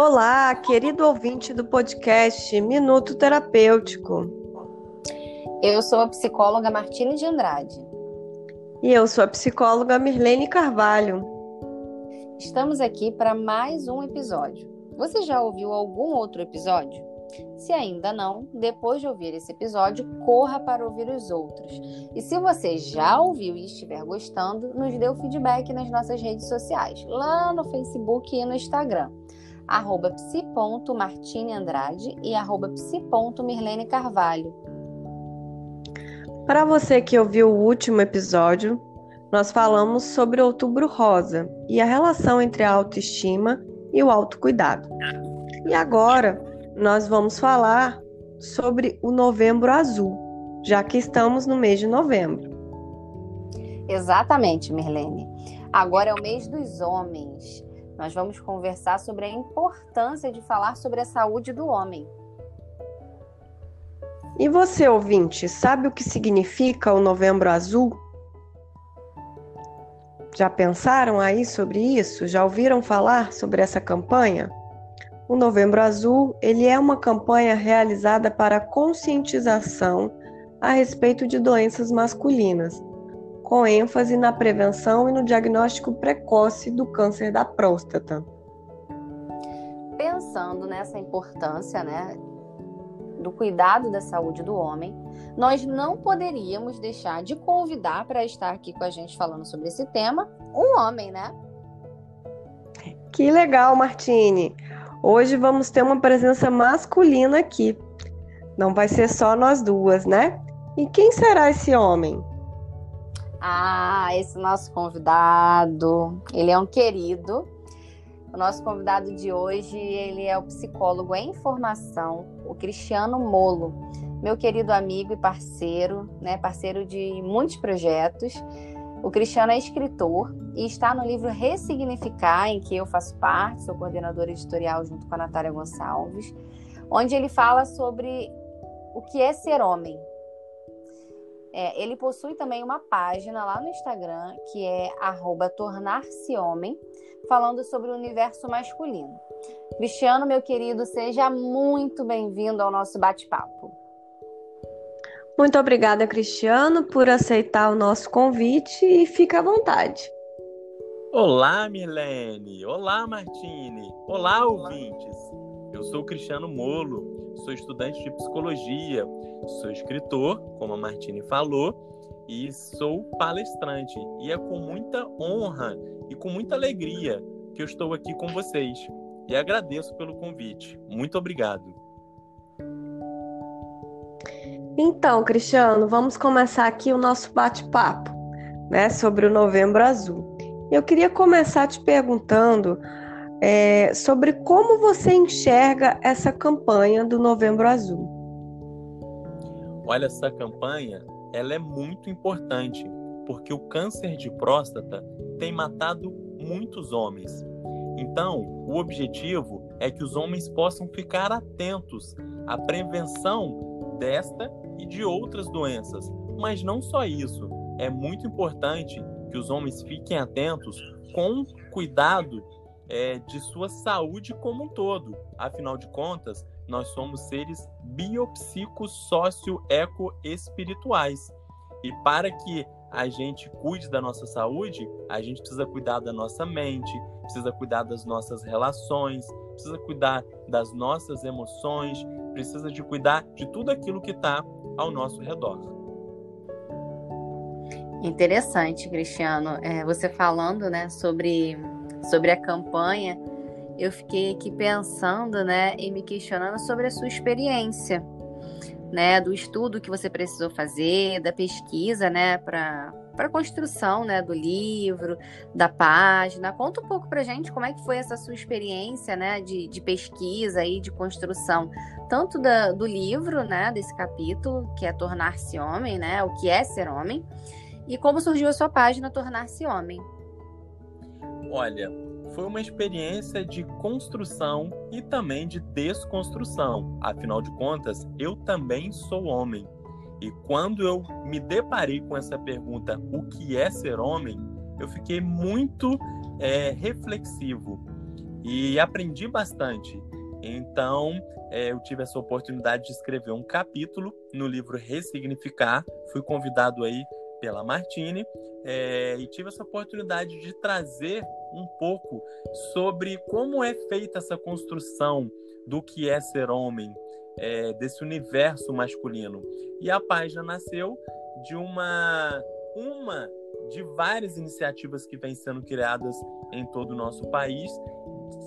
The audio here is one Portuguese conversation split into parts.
Olá, querido ouvinte do podcast Minuto Terapêutico. Eu sou a psicóloga Martina de Andrade. E eu sou a psicóloga Mirlene Carvalho. Estamos aqui para mais um episódio. Você já ouviu algum outro episódio? Se ainda não, depois de ouvir esse episódio, corra para ouvir os outros. E se você já ouviu e estiver gostando, nos dê o feedback nas nossas redes sociais, lá no Facebook e no Instagram arroba psi.martineandrade e arroba psi.mirlene Carvalho. Para você que ouviu o último episódio, nós falamos sobre Outubro Rosa e a relação entre a autoestima e o autocuidado. E agora nós vamos falar sobre o Novembro Azul, já que estamos no mês de novembro. Exatamente, Mirlene. Agora é o mês dos homens. Nós vamos conversar sobre a importância de falar sobre a saúde do homem. E você, ouvinte, sabe o que significa o Novembro Azul? Já pensaram aí sobre isso? Já ouviram falar sobre essa campanha? O Novembro Azul, ele é uma campanha realizada para conscientização a respeito de doenças masculinas com ênfase na prevenção e no diagnóstico precoce do câncer da próstata. Pensando nessa importância, né, do cuidado da saúde do homem, nós não poderíamos deixar de convidar para estar aqui com a gente falando sobre esse tema um homem, né? Que legal, Martine. Hoje vamos ter uma presença masculina aqui. Não vai ser só nós duas, né? E quem será esse homem? Ah, esse nosso convidado, ele é um querido. O nosso convidado de hoje, ele é o psicólogo em formação, o Cristiano Molo, meu querido amigo e parceiro, né, parceiro de muitos projetos. O Cristiano é escritor e está no livro Ressignificar, em que eu faço parte, sou coordenadora editorial junto com a Natália Gonçalves, onde ele fala sobre o que é ser homem, é, ele possui também uma página lá no Instagram que é tornar-se homem, falando sobre o universo masculino. Cristiano, meu querido, seja muito bem-vindo ao nosso bate-papo. Muito obrigada, Cristiano, por aceitar o nosso convite e fica à vontade. Olá, Milene. Olá, Martine. Olá, ouvintes. Eu sou o Cristiano Molo sou estudante de psicologia, sou escritor, como a Martine falou, e sou palestrante. E é com muita honra e com muita alegria que eu estou aqui com vocês. E agradeço pelo convite. Muito obrigado. Então, Cristiano, vamos começar aqui o nosso bate-papo, né, sobre o Novembro Azul. Eu queria começar te perguntando é, sobre como você enxerga essa campanha do Novembro Azul. Olha, essa campanha ela é muito importante porque o câncer de próstata tem matado muitos homens. Então, o objetivo é que os homens possam ficar atentos à prevenção desta e de outras doenças. Mas não só isso, é muito importante que os homens fiquem atentos com cuidado é, de sua saúde como um todo. Afinal de contas, nós somos seres biopsicos socio-eco-espirituais. E para que a gente cuide da nossa saúde, a gente precisa cuidar da nossa mente, precisa cuidar das nossas relações, precisa cuidar das nossas emoções, precisa de cuidar de tudo aquilo que está ao nosso redor. Interessante, Cristiano. É, você falando né, sobre sobre a campanha, eu fiquei aqui pensando, né, e me questionando sobre a sua experiência, né, do estudo que você precisou fazer, da pesquisa, né, para para construção, né, do livro, da página. Conta um pouco para gente como é que foi essa sua experiência, né, de, de pesquisa e de construção, tanto da, do livro, né, desse capítulo, que é Tornar-se Homem, né, o que é ser homem, e como surgiu a sua página Tornar-se Homem. Olha, foi uma experiência de construção e também de desconstrução. Afinal de contas, eu também sou homem. E quando eu me deparei com essa pergunta, o que é ser homem, eu fiquei muito é, reflexivo. e aprendi bastante. Então, é, eu tive essa oportunidade de escrever um capítulo no livro Ressignificar. Fui convidado aí pela Martine é, e tive essa oportunidade de trazer um pouco sobre como é feita essa construção do que é ser homem, é, desse universo masculino. E a página nasceu de uma uma de várias iniciativas que vêm sendo criadas em todo o nosso país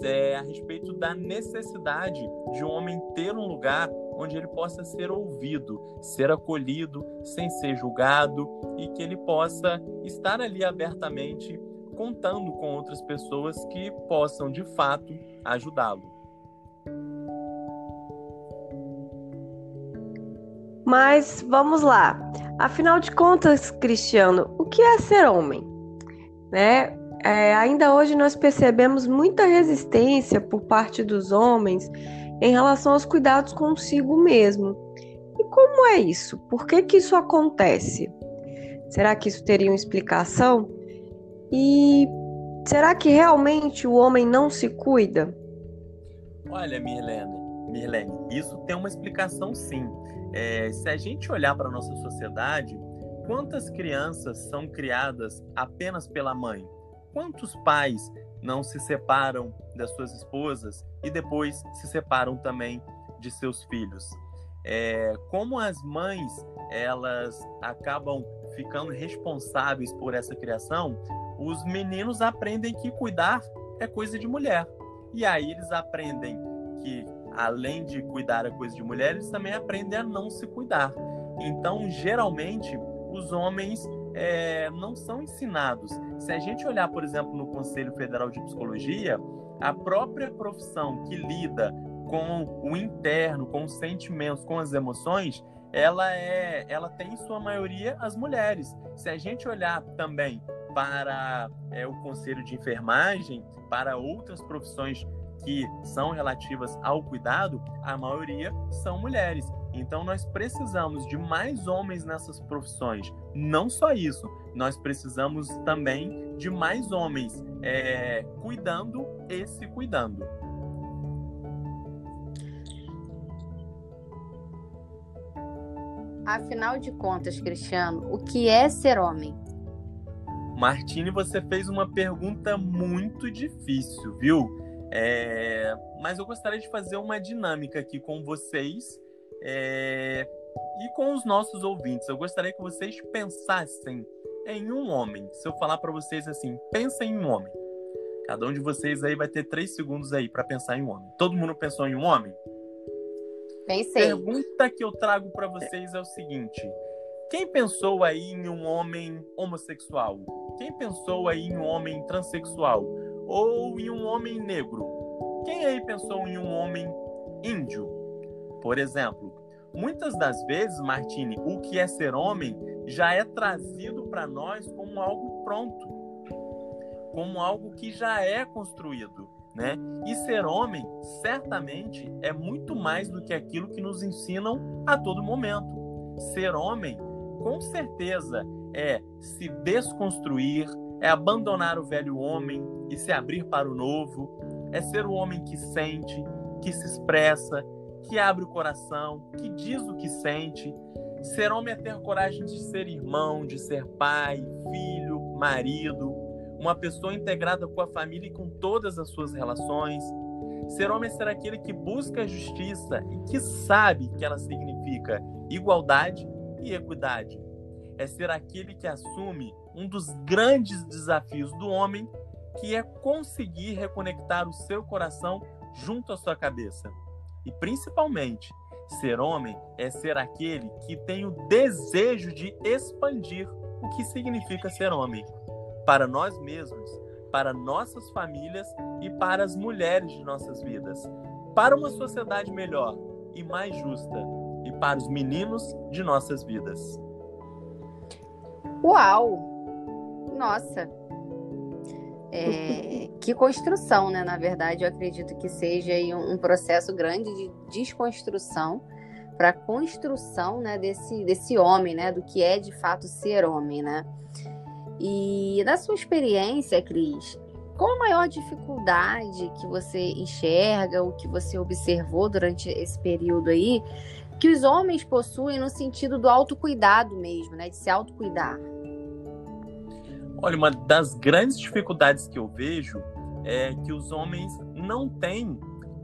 é, a respeito da necessidade de um homem ter um lugar onde ele possa ser ouvido, ser acolhido, sem ser julgado e que ele possa estar ali abertamente contando com outras pessoas que possam de fato ajudá-lo. Mas vamos lá. Afinal de contas, Cristiano, o que é ser homem? Né? É, ainda hoje nós percebemos muita resistência por parte dos homens em relação aos cuidados consigo mesmo. E como é isso? Por que, que isso acontece? Será que isso teria uma explicação? E será que realmente o homem não se cuida? Olha, Mirlene, Mirlene isso tem uma explicação sim. É, se a gente olhar para a nossa sociedade, quantas crianças são criadas apenas pela mãe? Quantos pais não se separam das suas esposas e depois se separam também de seus filhos? É, como as mães elas acabam ficando responsáveis por essa criação, os meninos aprendem que cuidar é coisa de mulher. E aí eles aprendem que além de cuidar é coisa de mulher, eles também aprendem a não se cuidar. Então, geralmente, os homens é, não são ensinados. Se a gente olhar, por exemplo, no Conselho Federal de Psicologia, a própria profissão que lida com o interno, com os sentimentos, com as emoções, ela é, ela tem em sua maioria as mulheres. Se a gente olhar também para é, o Conselho de Enfermagem, para outras profissões que são relativas ao cuidado, a maioria são mulheres. Então nós precisamos de mais homens nessas profissões. Não só isso, nós precisamos também de mais homens é, cuidando e se cuidando. Afinal de contas, Cristiano, o que é ser homem? Martine, você fez uma pergunta muito difícil, viu? É, mas eu gostaria de fazer uma dinâmica aqui com vocês é, e com os nossos ouvintes. Eu gostaria que vocês pensassem em um homem. Se eu falar para vocês assim, pensem em um homem. Cada um de vocês aí vai ter três segundos aí para pensar em um homem. Todo mundo pensou em um homem? Pensei. Pergunta que eu trago para vocês é o seguinte: quem pensou aí em um homem homossexual? Quem pensou aí em um homem transexual? ou em um homem negro? Quem aí pensou em um homem índio? Por exemplo, muitas das vezes, Martini, o que é ser homem já é trazido para nós como algo pronto, como algo que já é construído, né? E ser homem, certamente, é muito mais do que aquilo que nos ensinam a todo momento. Ser homem, com certeza, é se desconstruir, é abandonar o velho homem e se abrir para o novo, é ser o homem que sente, que se expressa, que abre o coração, que diz o que sente. Ser homem é ter coragem de ser irmão, de ser pai, filho, marido, uma pessoa integrada com a família e com todas as suas relações. Ser homem é ser aquele que busca a justiça e que sabe que ela significa igualdade e equidade. É ser aquele que assume um dos grandes desafios do homem, que é conseguir reconectar o seu coração junto à sua cabeça. E principalmente, ser homem é ser aquele que tem o desejo de expandir o que significa ser homem para nós mesmos, para nossas famílias e para as mulheres de nossas vidas, para uma sociedade melhor e mais justa e para os meninos de nossas vidas. Uau! nossa. É, que construção, né? Na verdade, eu acredito que seja um, processo grande de desconstrução para a construção né, desse, desse homem, né? Do que é de fato ser homem, né? E da sua experiência, Cris, qual a maior dificuldade que você enxerga, o que você observou durante esse período aí, que os homens possuem no sentido do autocuidado mesmo, né? De se autocuidar? Olha, uma das grandes dificuldades que eu vejo é que os homens não têm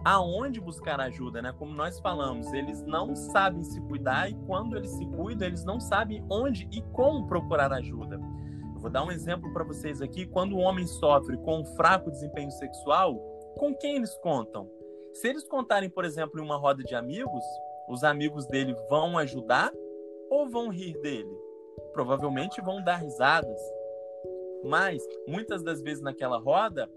aonde buscar ajuda, né? Como nós falamos, eles não sabem se cuidar e quando eles se cuidam, eles não sabem onde e como procurar ajuda. Eu vou dar um exemplo para vocês aqui. Quando o homem sofre com um fraco desempenho sexual, com quem eles contam? Se eles contarem, por exemplo, em uma roda de amigos, os amigos dele vão ajudar ou vão rir dele? Provavelmente vão dar risadas. Mas, muitas das vezes naquela roda,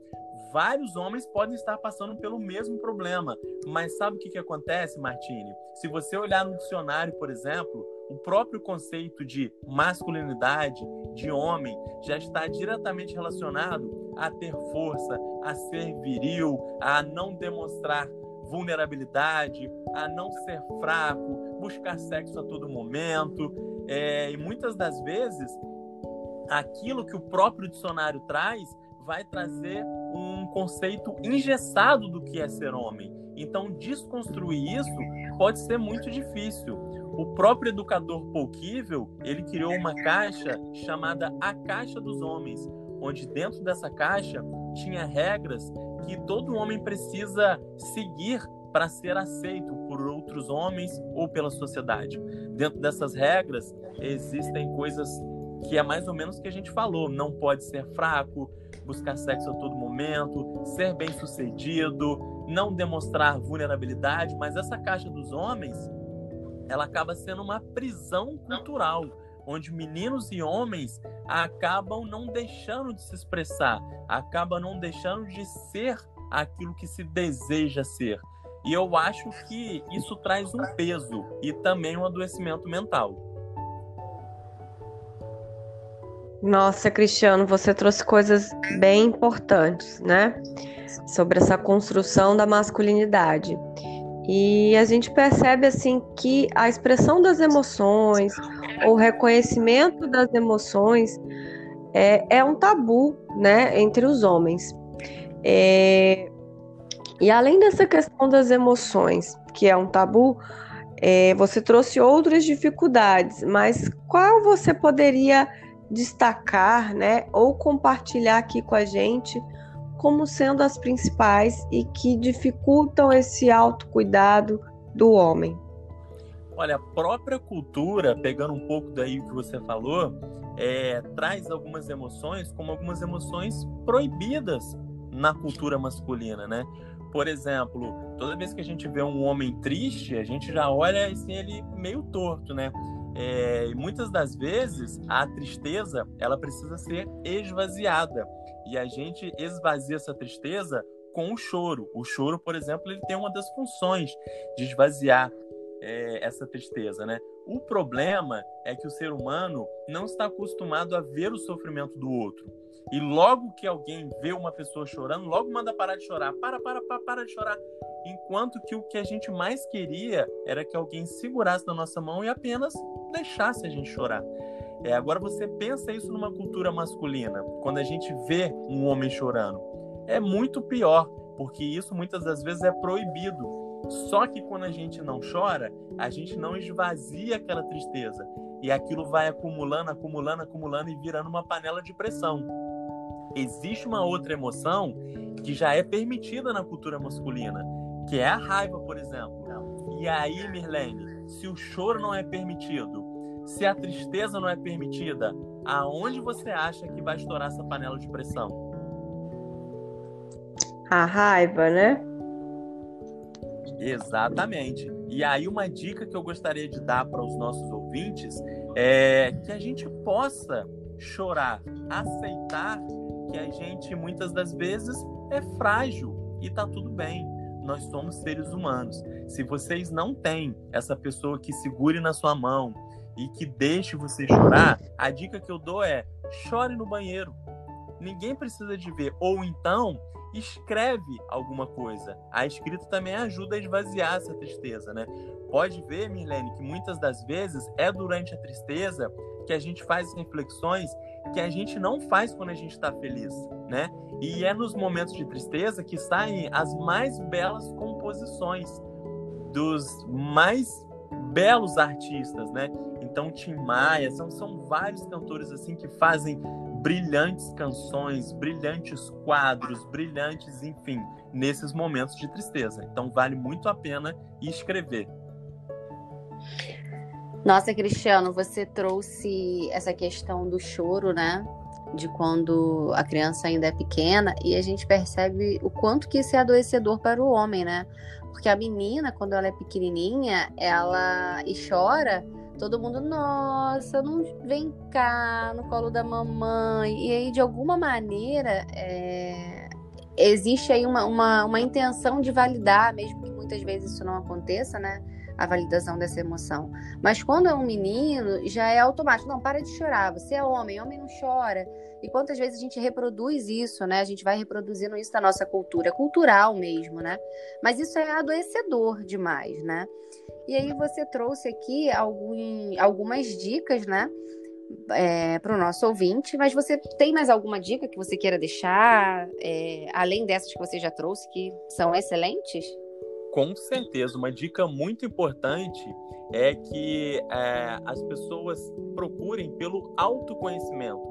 vários homens podem estar passando pelo mesmo problema. Mas sabe o que, que acontece, Martini? Se você olhar no dicionário, por exemplo, o próprio conceito de masculinidade, de homem, já está diretamente relacionado a ter força, a ser viril, a não demonstrar vulnerabilidade, a não ser fraco, buscar sexo a todo momento. É, e muitas das vezes, aquilo que o próprio dicionário traz vai trazer um conceito engessado do que é ser homem. Então, desconstruir isso pode ser muito difícil. O próprio educador Pouquivel, ele criou uma caixa chamada a Caixa dos Homens, onde dentro dessa caixa tinha regras que todo homem precisa seguir para ser aceito por outros homens ou pela sociedade. Dentro dessas regras existem coisas que é mais ou menos o que a gente falou, não pode ser fraco, buscar sexo a todo momento, ser bem-sucedido, não demonstrar vulnerabilidade, mas essa caixa dos homens, ela acaba sendo uma prisão cultural, onde meninos e homens acabam não deixando de se expressar, acabam não deixando de ser aquilo que se deseja ser. E eu acho que isso traz um peso e também um adoecimento mental. Nossa, Cristiano, você trouxe coisas bem importantes, né? Sobre essa construção da masculinidade. E a gente percebe assim que a expressão das emoções, o reconhecimento das emoções é, é um tabu, né, entre os homens. É, e além dessa questão das emoções, que é um tabu, é, você trouxe outras dificuldades, mas qual você poderia destacar, né, ou compartilhar aqui com a gente como sendo as principais e que dificultam esse autocuidado do homem? Olha, a própria cultura, pegando um pouco daí que você falou, é, traz algumas emoções como algumas emoções proibidas na cultura masculina, né? Por exemplo, toda vez que a gente vê um homem triste, a gente já olha assim ele meio torto, né? É, muitas das vezes a tristeza ela precisa ser esvaziada e a gente esvazia essa tristeza com o choro. O choro, por exemplo, ele tem uma das funções de esvaziar é, essa tristeza, né? O problema é que o ser humano não está acostumado a ver o sofrimento do outro. E logo que alguém vê uma pessoa chorando, logo manda parar de chorar. Para, para, para, para de chorar. Enquanto que o que a gente mais queria era que alguém segurasse na nossa mão e apenas deixasse a gente chorar. É, agora você pensa isso numa cultura masculina, quando a gente vê um homem chorando. É muito pior, porque isso muitas das vezes é proibido. Só que quando a gente não chora, a gente não esvazia aquela tristeza. E aquilo vai acumulando, acumulando, acumulando e virando uma panela de pressão. Existe uma outra emoção que já é permitida na cultura masculina, que é a raiva, por exemplo. E aí, Mirlene, se o choro não é permitido, se a tristeza não é permitida, aonde você acha que vai estourar essa panela de pressão? A raiva, né? Exatamente. E aí, uma dica que eu gostaria de dar para os nossos ouvintes é que a gente possa chorar, aceitar que a gente muitas das vezes é frágil e tá tudo bem nós somos seres humanos. Se vocês não têm essa pessoa que segure na sua mão e que deixe você chorar, a dica que eu dou é: chore no banheiro. Ninguém precisa de ver. Ou então, escreve alguma coisa. A escrita também ajuda a esvaziar essa tristeza, né? Pode ver, Mirlene, que muitas das vezes é durante a tristeza porque a gente faz reflexões que a gente não faz quando a gente está feliz, né? E é nos momentos de tristeza que saem as mais belas composições dos mais belos artistas, né? Então Tim Maia, são, são vários cantores assim que fazem brilhantes canções, brilhantes quadros, brilhantes, enfim, nesses momentos de tristeza. Então vale muito a pena escrever. Nossa, Cristiano, você trouxe essa questão do choro, né? De quando a criança ainda é pequena, e a gente percebe o quanto que isso é adoecedor para o homem, né? Porque a menina, quando ela é pequenininha, ela e chora, todo mundo, nossa, não vem cá no colo da mamãe. E aí, de alguma maneira, é... existe aí uma, uma, uma intenção de validar, mesmo que muitas vezes isso não aconteça, né? A validação dessa emoção. Mas quando é um menino, já é automático. Não, para de chorar. Você é homem, homem não chora. E quantas vezes a gente reproduz isso, né? A gente vai reproduzindo isso da nossa cultura, é cultural mesmo, né? Mas isso é adoecedor demais, né? E aí você trouxe aqui algum, algumas dicas, né? É, para o nosso ouvinte, mas você tem mais alguma dica que você queira deixar, é, além dessas que você já trouxe, que são excelentes? Com certeza, uma dica muito importante é que é, as pessoas procurem pelo autoconhecimento.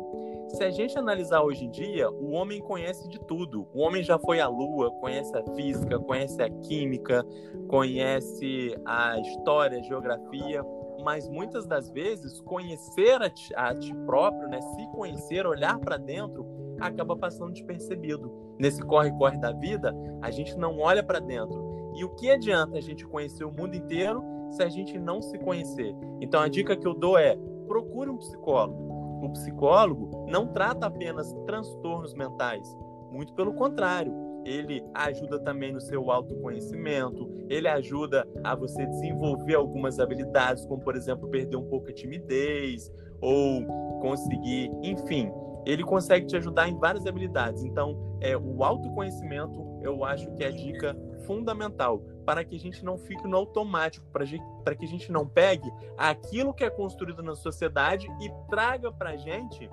Se a gente analisar hoje em dia, o homem conhece de tudo. O homem já foi à lua, conhece a física, conhece a química, conhece a história, a geografia, mas muitas das vezes conhecer a ti, a ti próprio, né, se conhecer, olhar para dentro, acaba passando despercebido. Nesse corre-corre da vida, a gente não olha para dentro e o que adianta a gente conhecer o mundo inteiro se a gente não se conhecer? Então a dica que eu dou é: procure um psicólogo. O psicólogo não trata apenas transtornos mentais, muito pelo contrário. Ele ajuda também no seu autoconhecimento, ele ajuda a você desenvolver algumas habilidades, como por exemplo, perder um pouco a timidez ou conseguir, enfim, ele consegue te ajudar em várias habilidades. Então, é o autoconhecimento, eu acho que é a dica fundamental para que a gente não fique no automático, para que a gente não pegue aquilo que é construído na sociedade e traga para a gente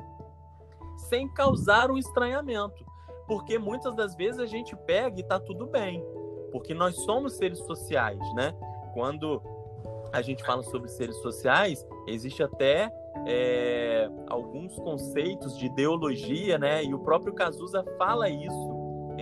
sem causar um estranhamento. Porque muitas das vezes a gente pega e está tudo bem, porque nós somos seres sociais, né? Quando a gente fala sobre seres sociais, existe até é, alguns conceitos de ideologia, né? E o próprio Cazuza fala isso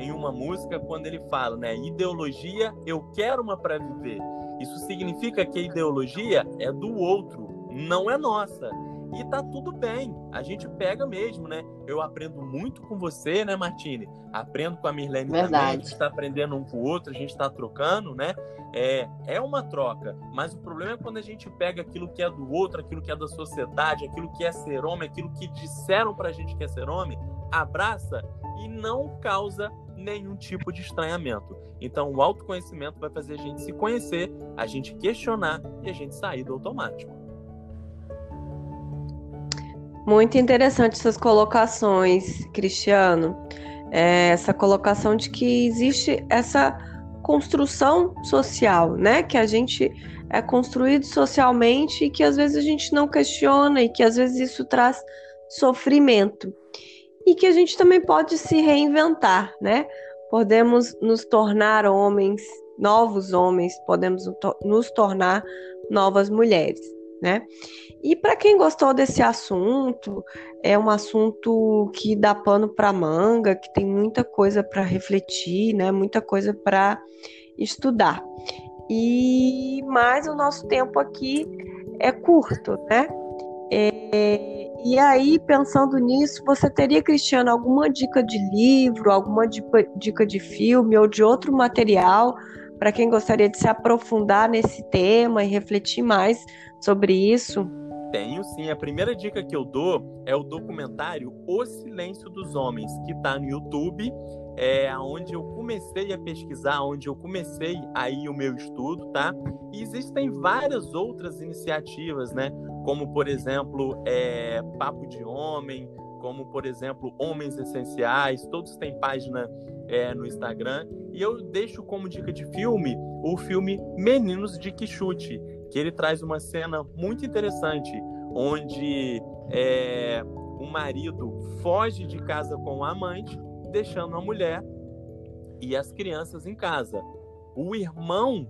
em uma música quando ele fala, né? Ideologia, eu quero uma para viver. Isso significa que a ideologia é do outro, não é nossa. E tá tudo bem, a gente pega mesmo, né? Eu aprendo muito com você, né, Martine? Aprendo com a Mirlene Verdade. também, a gente está aprendendo um com o outro, a gente está trocando, né? É, é uma troca, mas o problema é quando a gente pega aquilo que é do outro, aquilo que é da sociedade, aquilo que é ser homem, aquilo que disseram pra gente que é ser homem, abraça e não causa nenhum tipo de estranhamento. Então, o autoconhecimento vai fazer a gente se conhecer, a gente questionar e a gente sair do automático. Muito interessante suas colocações, Cristiano. É, essa colocação de que existe essa construção social, né? Que a gente é construído socialmente e que às vezes a gente não questiona e que às vezes isso traz sofrimento e que a gente também pode se reinventar, né? Podemos nos tornar homens, novos homens, podemos nos tornar novas mulheres, né? E para quem gostou desse assunto, é um assunto que dá pano para manga, que tem muita coisa para refletir, né? Muita coisa para estudar. E mais o nosso tempo aqui é curto, né? É, e aí, pensando nisso, você teria, Cristiano, alguma dica de livro, alguma dica de filme ou de outro material para quem gostaria de se aprofundar nesse tema e refletir mais sobre isso? Tenho sim. A primeira dica que eu dou é o documentário O Silêncio dos Homens, que está no YouTube, é onde eu comecei a pesquisar, onde eu comecei aí o meu estudo, tá? E existem várias outras iniciativas, né? Como por exemplo é, Papo de Homem, como por exemplo Homens Essenciais, todos têm página é, no Instagram. E eu deixo como dica de filme o filme Meninos de Quixute, que ele traz uma cena muito interessante, onde é, o marido foge de casa com o amante, deixando a mulher e as crianças em casa. O irmão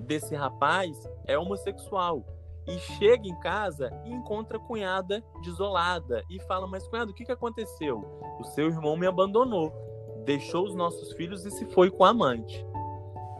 desse rapaz é homossexual e chega em casa e encontra a cunhada desolada e fala: Mas cunhado, o que, que aconteceu? O seu irmão me abandonou, deixou os nossos filhos e se foi com a amante.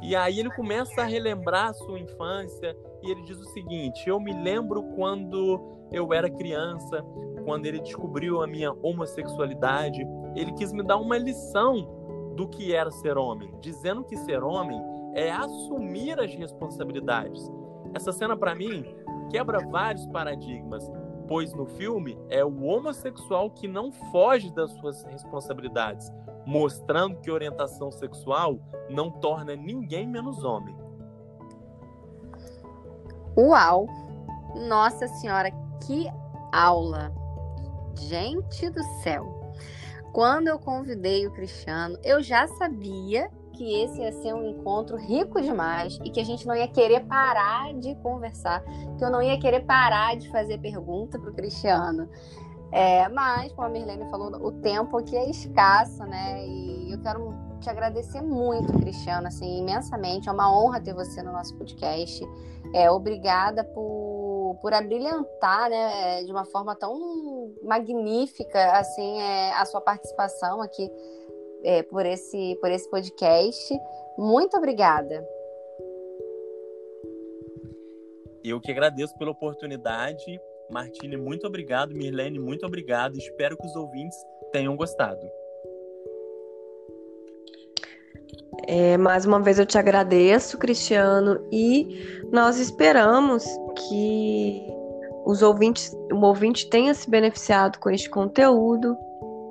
E aí ele começa a relembrar a sua infância e ele diz o seguinte: Eu me lembro quando eu era criança, quando ele descobriu a minha homossexualidade, ele quis me dar uma lição do que era ser homem, dizendo que ser homem é assumir as responsabilidades. Essa cena para mim quebra vários paradigmas, pois no filme é o homossexual que não foge das suas responsabilidades, mostrando que orientação sexual não torna ninguém menos homem. Uau! Nossa Senhora, que aula! Gente do céu! Quando eu convidei o Cristiano, eu já sabia que esse ia ser um encontro rico demais e que a gente não ia querer parar de conversar, que eu não ia querer parar de fazer pergunta para o Cristiano. É, mas, como a Mirlene falou, o tempo aqui é escasso, né? E eu quero te agradecer muito, Cristiano, assim, imensamente. É uma honra ter você no nosso podcast. É, obrigada por, por abrilhantar, né, de uma forma tão magnífica, assim, é, a sua participação aqui é, por, esse, por esse podcast. Muito obrigada. Eu que agradeço pela oportunidade. Martine, muito obrigado. Mirlene, muito obrigado. Espero que os ouvintes tenham gostado. É, mais uma vez eu te agradeço, Cristiano, e nós esperamos que os ouvintes, o ouvinte tenha se beneficiado com este conteúdo.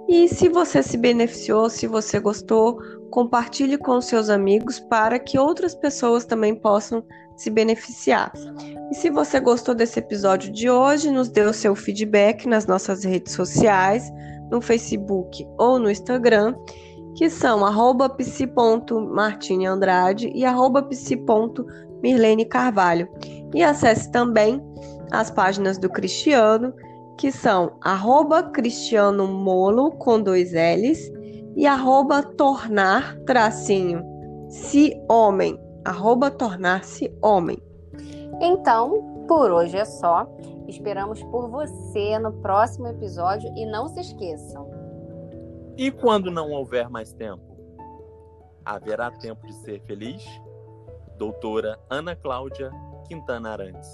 E se você se beneficiou, se você gostou, compartilhe com seus amigos para que outras pessoas também possam se beneficiar. E se você gostou desse episódio de hoje, nos dê o seu feedback nas nossas redes sociais, no Facebook ou no Instagram, que são psi.martineandrade e arroba psi.mirlene Carvalho. E acesse também as páginas do Cristiano, que são arroba Cristiano Molo com dois L's e arroba tornar tracinho se homem, arroba tornar-se homem. Então, por hoje é só. Esperamos por você no próximo episódio e não se esqueçam. E quando não houver mais tempo? Haverá tempo de ser feliz? Doutora Ana Cláudia Quintana Arantes.